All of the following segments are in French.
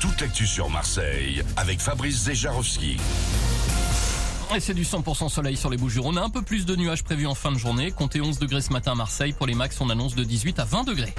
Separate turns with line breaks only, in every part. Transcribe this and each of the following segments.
toute l'actu sur Marseille avec Fabrice Zejarowski.
Et c'est du 100% soleil sur les Bouches On a un peu plus de nuages prévus en fin de journée. Comptez 11 degrés ce matin à Marseille. Pour les max, on annonce de 18 à 20 degrés.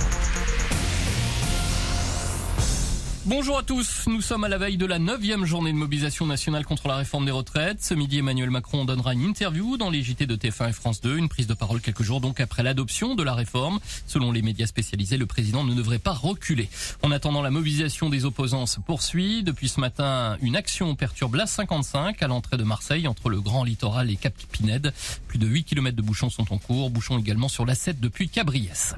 Bonjour à tous, nous sommes à la veille de la neuvième journée de mobilisation nationale contre la réforme des retraites. Ce midi, Emmanuel Macron donnera une interview dans les JT de TF1 et France 2, une prise de parole quelques jours donc après l'adoption de la réforme. Selon les médias spécialisés, le président ne devrait pas reculer. En attendant, la mobilisation des opposants se poursuit. Depuis ce matin, une action perturbe la 55 à l'entrée de Marseille entre le Grand Littoral et Cap Pinède. Plus de 8 km de bouchons sont en cours, bouchons également sur la 7 depuis Cabriès.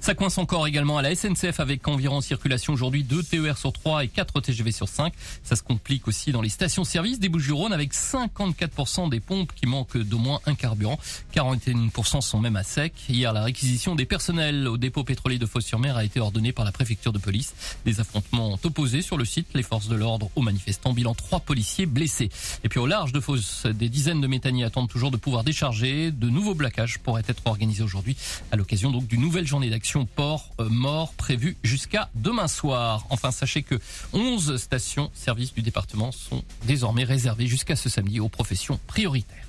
Ça coince encore également à la SNCF avec environ en circulation aujourd'hui 2 TER sur 3 et 4 TGV sur 5. Ça se complique aussi dans les stations-service des Bouches-du-Rhône avec 54% des pompes qui manquent d'au moins un carburant. 41% sont même à sec. Hier, la réquisition des personnels au dépôt pétrolier de Fos-sur-Mer a été ordonnée par la préfecture de police. Des affrontements ont opposé sur le site les forces de l'ordre aux manifestants. Bilan 3 policiers blessés. Et puis au large de Fos, des dizaines de méthaniers attendent toujours de pouvoir décharger. De nouveaux plaquages pourraient être organisés aujourd'hui à l'occasion donc d'une nouvelle journée d'action port euh, mort prévu jusqu'à demain soir. Enfin, sachez que 11 stations services du département sont désormais réservées jusqu'à ce samedi aux professions prioritaires.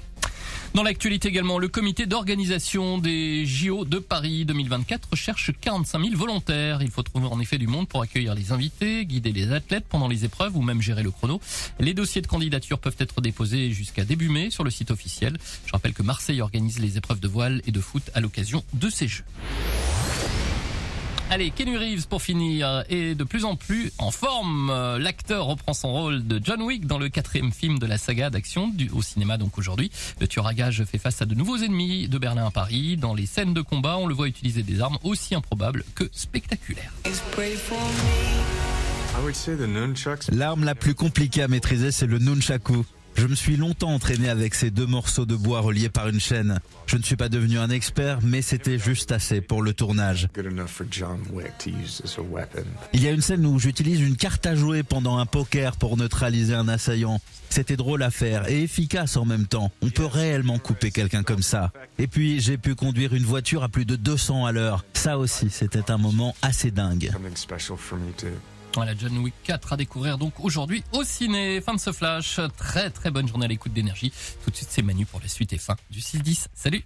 Dans l'actualité également, le comité d'organisation des JO de Paris 2024 cherche 45 000 volontaires. Il faut trouver en effet du monde pour accueillir les invités, guider les athlètes pendant les épreuves ou même gérer le chrono. Les dossiers de candidature peuvent être déposés jusqu'à début mai sur le site officiel. Je rappelle que Marseille organise les épreuves de voile et de foot à l'occasion de ces Jeux. Allez, Kenny Reeves pour finir est de plus en plus en forme. L'acteur reprend son rôle de John Wick dans le quatrième film de la saga d'action au cinéma donc aujourd'hui. Le tueur à gage fait face à de nouveaux ennemis de Berlin à Paris. Dans les scènes de combat, on le voit utiliser des armes aussi improbables que spectaculaires.
L'arme la plus compliquée à maîtriser, c'est le nunchaku. Je me suis longtemps entraîné avec ces deux morceaux de bois reliés par une chaîne. Je ne suis pas devenu un expert, mais c'était juste assez pour le tournage. Il y a une scène où j'utilise une carte à jouer pendant un poker pour neutraliser un assaillant. C'était drôle à faire et efficace en même temps. On peut réellement couper quelqu'un comme ça. Et puis j'ai pu conduire une voiture à plus de 200 à l'heure. Ça aussi, c'était un moment assez dingue.
Voilà, John Wick 4 à découvrir donc aujourd'hui au ciné. Fin de ce flash. Très très bonne journée à l'écoute d'énergie. Tout de suite, c'est Manu pour la suite et fin du 6-10. Salut